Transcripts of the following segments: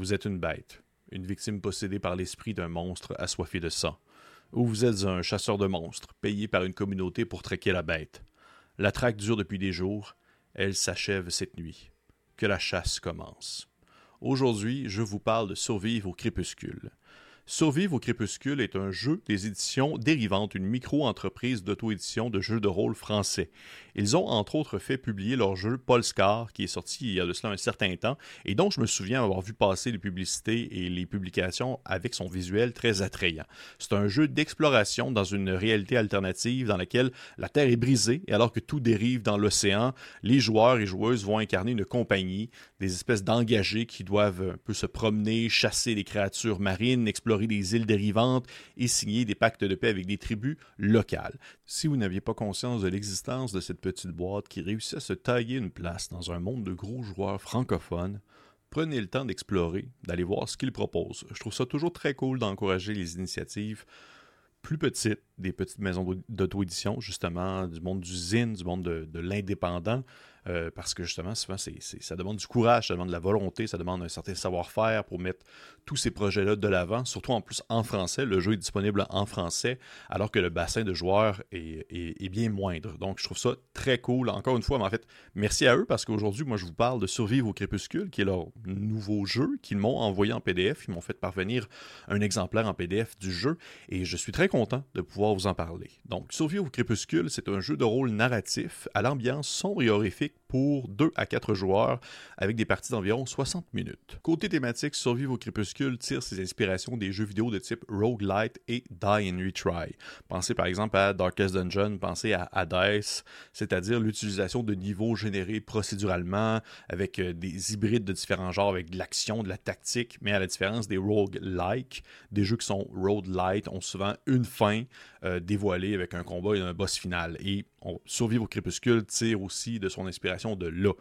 vous êtes une bête, une victime possédée par l'esprit d'un monstre assoiffé de sang, ou vous êtes un chasseur de monstres, payé par une communauté pour traquer la bête. La traque dure depuis des jours, elle s'achève cette nuit. Que la chasse commence. Aujourd'hui, je vous parle de survivre au crépuscule. Survivre au crépuscule est un jeu des éditions dérivantes, une micro-entreprise d'auto-édition de jeux de rôle français. Ils ont entre autres fait publier leur jeu Polescar, qui est sorti il y a de cela un certain temps, et dont je me souviens avoir vu passer les publicités et les publications avec son visuel très attrayant. C'est un jeu d'exploration dans une réalité alternative dans laquelle la Terre est brisée, et alors que tout dérive dans l'océan, les joueurs et joueuses vont incarner une compagnie, des espèces d'engagés qui doivent un peu se promener, chasser des créatures marines, explorer des îles dérivantes et signer des pactes de paix avec des tribus locales. Si vous n'aviez pas conscience de l'existence de cette petite boîte qui réussit à se tailler une place dans un monde de gros joueurs francophones, prenez le temps d'explorer, d'aller voir ce qu'ils proposent. Je trouve ça toujours très cool d'encourager les initiatives plus petites, des petites maisons d'auto-édition, justement, du monde du zine, du monde de, l'indépendant, euh, parce que justement, souvent, ça demande du courage, ça demande de la volonté, ça demande un certain savoir-faire pour mettre tous ces projets-là de l'avant, surtout en plus en français. Le jeu est disponible en français, alors que le bassin de joueurs est, bien moindre. Donc, je trouve ça très cool. Encore une fois, mais en fait, merci à eux, parce qu'aujourd'hui, moi, je vous parle de Survivre au crépuscule, qui est leur nouveau jeu qu'ils m'ont envoyé en PDF. Ils m'ont fait parvenir un exemplaire en PDF du jeu, et je suis très content de pouvoir vous en parler. Donc, Survivre au crépuscule, c'est un jeu de rôle narratif à l'ambiance sombre et horrifique pour 2 à 4 joueurs avec des parties d'environ 60 minutes. Côté thématique, Survivre au crépuscule tire ses inspirations des jeux vidéo de type roguelite et die and retry. Pensez par exemple à Darkest Dungeon, pensez à Hades, c'est-à-dire l'utilisation de niveaux générés procéduralement avec euh, des hybrides de différents genres avec de l'action, de la tactique, mais à la différence des roguelike, des jeux qui sont roguelite ont souvent une fin euh, dévoilée avec un combat et un boss final. Et on, Survivre au crépuscule tire aussi de son inspiration de là,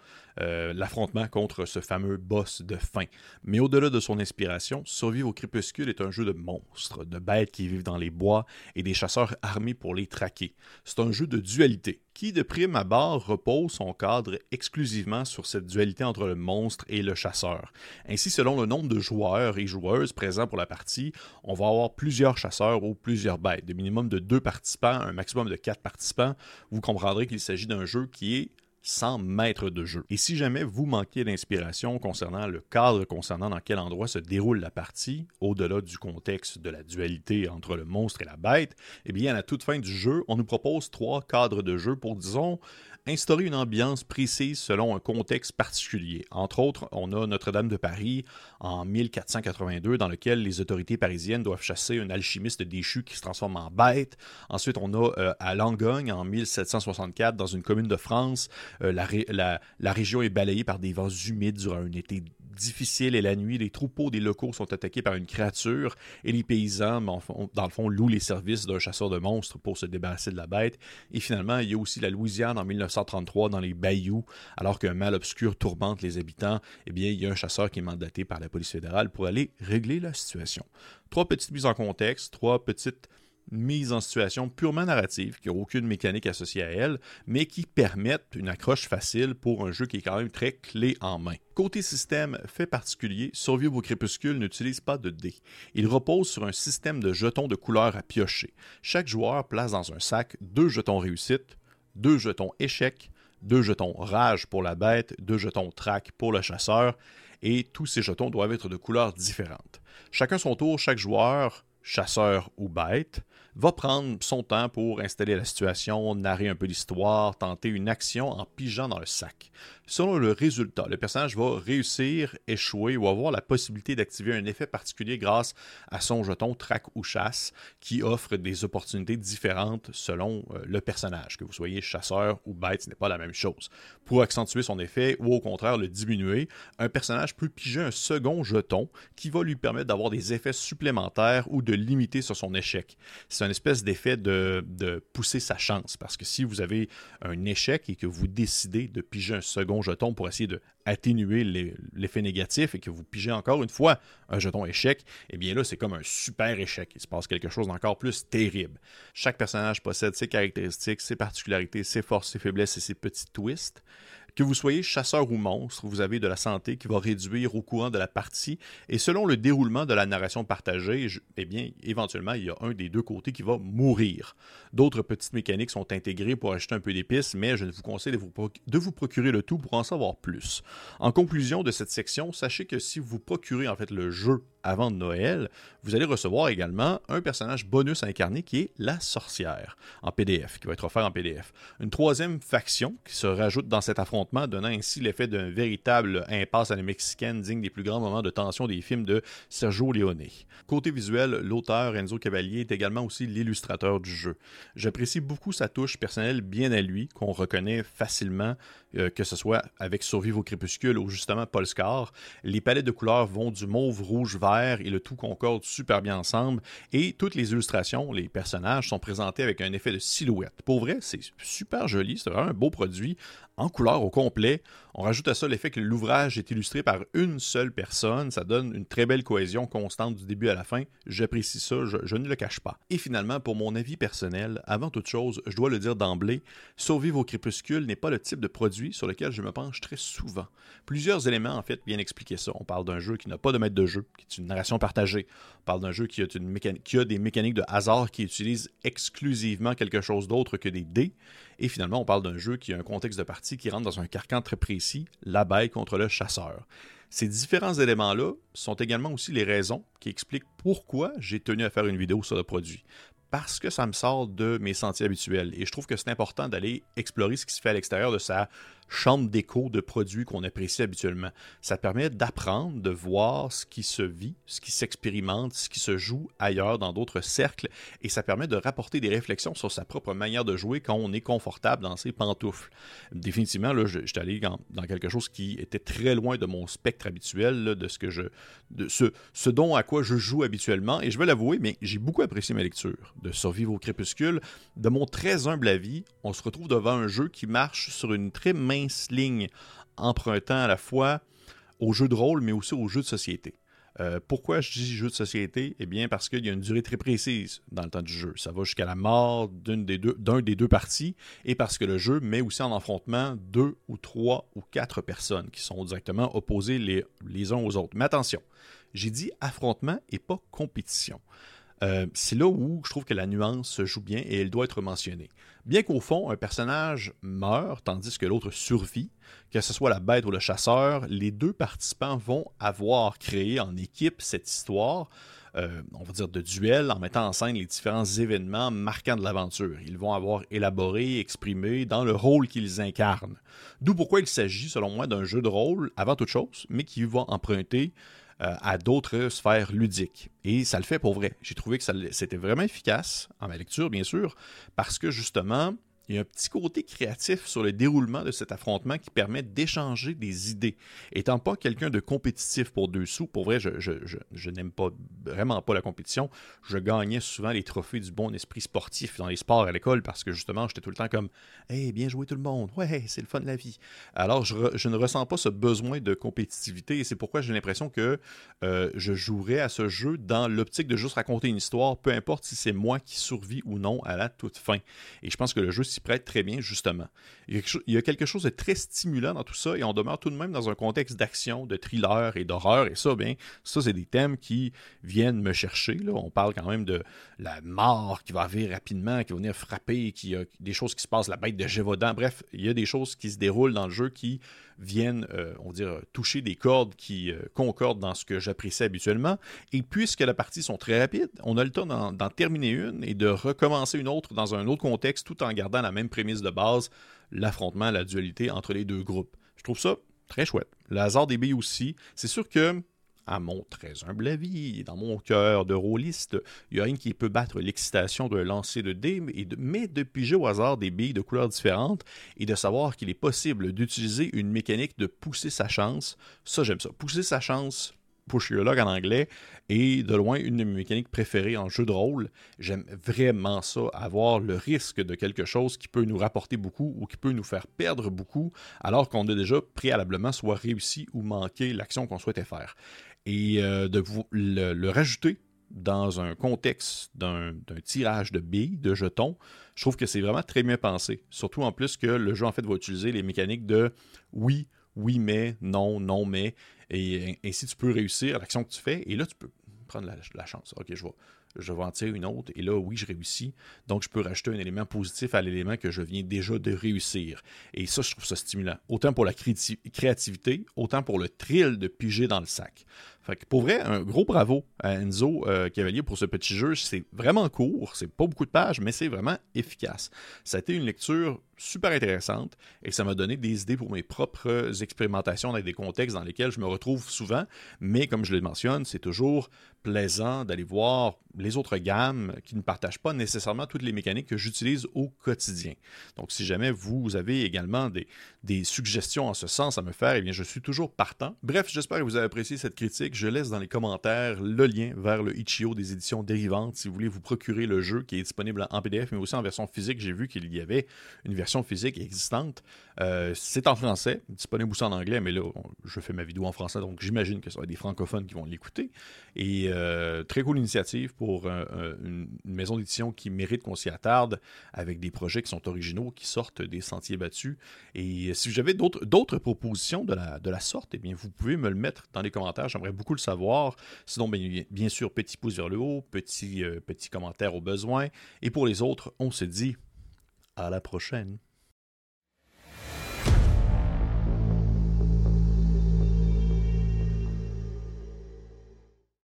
euh, l'affrontement contre ce fameux boss de fin. Mais au-delà de son inspiration, Survivre au crépuscule est un jeu de monstres, de bêtes qui vivent dans les bois et des chasseurs armés pour les traquer. C'est un jeu de dualité qui, de prime abord, repose son cadre exclusivement sur cette dualité entre le monstre et le chasseur. Ainsi, selon le nombre de joueurs et joueuses présents pour la partie, on va avoir plusieurs chasseurs ou plusieurs bêtes, de minimum de deux participants, un maximum de quatre participants. Vous comprendrez qu'il s'agit d'un jeu qui est sans maître de jeu. Et si jamais vous manquez d'inspiration concernant le cadre concernant dans quel endroit se déroule la partie, au-delà du contexte de la dualité entre le monstre et la bête, eh bien à la toute fin du jeu, on nous propose trois cadres de jeu pour, disons, instaurer une ambiance précise selon un contexte particulier. Entre autres, on a Notre-Dame de Paris en 1482 dans lequel les autorités parisiennes doivent chasser un alchimiste déchu qui se transforme en bête. Ensuite, on a euh, à Langogne en 1764 dans une commune de France, euh, la, la région est balayée par des vents humides durant un été difficile et la nuit, les troupeaux des locaux sont attaqués par une créature et les paysans, dans le fond, louent les services d'un chasseur de monstres pour se débarrasser de la bête. Et finalement, il y a aussi la Louisiane en 1933 dans les bayous, alors qu'un mal obscur tourmente les habitants, eh bien, il y a un chasseur qui est mandaté par la police fédérale pour aller régler la situation. Trois petites mises en contexte, trois petites mise en situation purement narrative, qui n'a aucune mécanique associée à elle, mais qui permettent une accroche facile pour un jeu qui est quand même très clé en main. Côté système fait particulier, Survivre au crépuscule n'utilise pas de dés. Il repose sur un système de jetons de couleur à piocher. Chaque joueur place dans un sac deux jetons réussite, deux jetons échec, deux jetons rage pour la bête, deux jetons trac pour le chasseur, et tous ces jetons doivent être de couleurs différentes. Chacun son tour, chaque joueur chasseur ou bête, va prendre son temps pour installer la situation, narrer un peu l'histoire, tenter une action en pigeant dans le sac. Selon le résultat, le personnage va réussir, échouer ou avoir la possibilité d'activer un effet particulier grâce à son jeton traque ou chasse qui offre des opportunités différentes selon euh, le personnage. Que vous soyez chasseur ou bête, ce n'est pas la même chose. Pour accentuer son effet ou au contraire le diminuer, un personnage peut piger un second jeton qui va lui permettre d'avoir des effets supplémentaires ou de limiter sur son échec. C'est un espèce d'effet de, de pousser sa chance parce que si vous avez un échec et que vous décidez de piger un second jeton pour essayer de atténuer l'effet négatif et que vous pigez encore une fois un jeton échec, eh bien là, c'est comme un super échec. Il se passe quelque chose d'encore plus terrible. Chaque personnage possède ses caractéristiques, ses particularités, ses forces, ses faiblesses et ses petits twists Que vous soyez chasseur ou monstre, vous avez de la santé qui va réduire au courant de la partie, et selon le déroulement de la narration partagée, eh bien, éventuellement, il y a un des deux côtés qui va mourir. D'autres petites mécaniques sont intégrées pour ajouter un peu d'épices, mais je vous conseille de vous, de vous procurer le tout pour en savoir plus. En conclusion de cette section, sachez que si vous procurez en fait le jeu avant Noël, vous allez recevoir également un personnage bonus incarné qui est la sorcière en PDF, qui va être offert en PDF. Une troisième faction qui se rajoute dans cet affrontement, donnant ainsi l'effet d'un véritable impasse à la mexicaine digne des plus grands moments de tension des films de Sergio Leone. Côté visuel, l'auteur Enzo Cavalier est également aussi l'illustrateur du jeu. J'apprécie beaucoup sa touche personnelle bien à lui, qu'on reconnaît facilement, euh, que ce soit avec Survive au crépuscule ou justement Paul Scar. Les palettes de couleurs vont du mauve, rouge, vert, et le tout concorde super bien ensemble. Et toutes les illustrations, les personnages sont présentés avec un effet de silhouette. Pour vrai, c'est super joli, c'est vraiment un beau produit en couleur au complet. On rajoute à ça l'effet que l'ouvrage est illustré par une seule personne. Ça donne une très belle cohésion constante du début à la fin. J'apprécie ça, je, ne le cache pas. Et finalement, pour mon avis personnel, avant toute chose, je dois le dire d'emblée, Survivre au crépuscule n'est pas le type de produit sur lequel je me penche très souvent. Plusieurs éléments, en fait, viennent expliquer ça. On parle d'un jeu qui n'a pas de maître de jeu, qui est une narration partagée. On parle d'un jeu qui a, des mécaniques de hasard qui utilisent exclusivement quelque chose d'autre que des dés. Et finalement, on parle d'un jeu qui a un contexte de partie qui rentre dans un carcan très précis, l'abeille contre le chasseur. Ces différents éléments-là sont également aussi les raisons qui expliquent pourquoi j'ai tenu à faire une vidéo sur le produit parce que ça me sort de mes sentiers habituels. Et je trouve que c'est important d'aller explorer ce qui se fait à l'extérieur de sa chambre d'écho de produits qu'on apprécie habituellement. Ça permet d'apprendre, de voir ce qui se vit, ce qui s'expérimente, ce qui se joue ailleurs dans d'autres cercles, et ça permet de rapporter des réflexions sur sa propre manière de jouer quand on est confortable dans ses pantoufles. Définitivement, là, je, suis allé dans, quelque chose qui était très loin de mon spectre habituel, de ce dont à quoi je joue habituellement, et je vais l'avouer, mais j'ai beaucoup apprécié ma lecture de Survivre au crépuscule. De mon très humble avis, on se retrouve devant un jeu qui marche sur une très mince empruntant à la fois au jeu de rôle, mais aussi au jeu de société. Euh, pourquoi je dis jeu de société? Eh bien, parce qu'il y a une durée très précise dans le temps du jeu. Ça va jusqu'à la mort d'un des, deux, des deux parties, et parce que le jeu met aussi en affrontement deux ou trois ou quatre personnes qui sont directement opposées les, les uns aux autres. Mais attention, j'ai dit affrontement et pas compétition. Euh, c'est là où je trouve que la nuance se joue bien et elle doit être mentionnée. Bien qu'au fond, un personnage meurt tandis que l'autre survit, que ce soit la bête ou le chasseur, les deux participants vont avoir créé en équipe cette histoire, euh, on va dire de duel, en mettant en scène les différents événements marquants de l'aventure. Ils vont avoir élaboré, exprimé dans le rôle qu'ils incarnent. D'où pourquoi il s'agit, selon moi, d'un jeu de rôle avant toute chose, mais qui va emprunter euh, à d'autres sphères ludiques. Et ça le fait pour vrai. J'ai trouvé que c'était vraiment efficace, en ma lecture bien sûr, parce que justement, il y a un petit côté créatif sur le déroulement de cet affrontement qui permet d'échanger des idées. Étant pas quelqu'un de compétitif pour deux sous, pour vrai, je, je, n'aime pas vraiment pas la compétition. Je gagnais souvent les trophées du bon esprit sportif dans les sports à l'école parce que justement, j'étais tout le temps comme Hey, bien joué tout le monde, ouais, c'est le fun de la vie. Alors, je, ne ressens pas ce besoin de compétitivité et c'est pourquoi j'ai l'impression que euh, je jouerais à ce jeu dans l'optique de juste raconter une histoire, peu importe si c'est moi qui survis ou non à la toute fin. Et je pense que le jeu, prête très bien, justement. Il y, a quelque chose de très stimulant dans tout ça et on demeure tout de même dans un contexte d'action, de thriller et d'horreur. Et ça, bien, ça, c'est des thèmes qui viennent me chercher. Là. On parle quand même de la mort qui va arriver rapidement, qui va venir frapper, qui a des choses qui se passent, la bête de Gévaudan. Bref, il y a des choses qui se déroulent dans le jeu qui viennent, euh, on va dire, toucher des cordes qui euh, concordent dans ce que j'apprécie habituellement. Et puisque la partie sont très rapides, on a le temps d'en terminer une et de recommencer une autre dans un autre contexte tout en gardant la même prémisse de base, l'affrontement, la dualité entre les deux groupes. Je trouve ça très chouette. Le hasard des billes aussi. C'est sûr que à mon très humble avis, dans mon cœur de rôliste, il n'y a rien qui peut battre l'excitation d'un lancer de dés, et de, mais de piger au hasard des billes de couleurs différentes et de savoir qu'il est possible d'utiliser une mécanique de pousser sa chance. Ça, j'aime ça. Pousser sa chance, push your luck en anglais, et de loin une de mes mécaniques préférées en jeu de rôle. J'aime vraiment ça, avoir le risque de quelque chose qui peut nous rapporter beaucoup ou qui peut nous faire perdre beaucoup, alors qu'on a déjà préalablement soit réussi ou manqué l'action qu'on souhaitait faire et euh, de vous le, rajouter dans un contexte d'un tirage de billes, de jetons, je trouve que c'est vraiment très bien pensé. Surtout en plus que le jeu en fait va utiliser les mécaniques de oui, oui mais, non, non mais, et ainsi tu peux réussir l'action que tu fais, et là tu peux prendre la, chance. Ok, je vois je vais en tirer une autre, et là, oui, je réussis. Donc, je peux rajouter un élément positif à l'élément que je viens déjà de réussir. Et ça, je trouve ça stimulant. Autant pour la créativité, autant pour le thrill de piger dans le sac. Pour vrai, un gros bravo à Enzo euh, Cavalier pour ce petit jeu. C'est vraiment court, c'est pas beaucoup de pages, mais c'est vraiment efficace. Ça a été une lecture super intéressante et ça m'a donné des idées pour mes propres expérimentations dans des contextes dans lesquels je me retrouve souvent. Mais comme je le mentionne, c'est toujours plaisant d'aller voir les autres gammes qui ne partagent pas nécessairement toutes les mécaniques que j'utilise au quotidien. Donc, si jamais vous avez également des, des suggestions en ce sens à me faire, eh bien, je suis toujours partant. Bref, j'espère que vous avez apprécié cette critique. Je laisse dans les commentaires le lien vers le Ichio des éditions dérivantes si vous voulez vous procurer le jeu qui est disponible en PDF, mais aussi en version physique. J'ai vu qu'il y avait une version physique existante. Euh, c'est en français, disponible aussi en anglais, mais là, je fais ma vidéo en français, donc j'imagine que ce sera des francophones qui vont l'écouter. Et euh, très cool initiative pour une, maison d'édition qui mérite qu'on s'y attarde avec des projets qui sont originaux, qui sortent des sentiers battus. Et si j'avais d'autres propositions de la, de la sorte, eh bien, vous pouvez me le mettre dans les commentaires. J'aimerais beaucoup le savoir. Sinon, bien, bien, sûr, petit pouce vers le haut, petit, euh, petit commentaire au besoin. Et pour les autres, on se dit à la prochaine.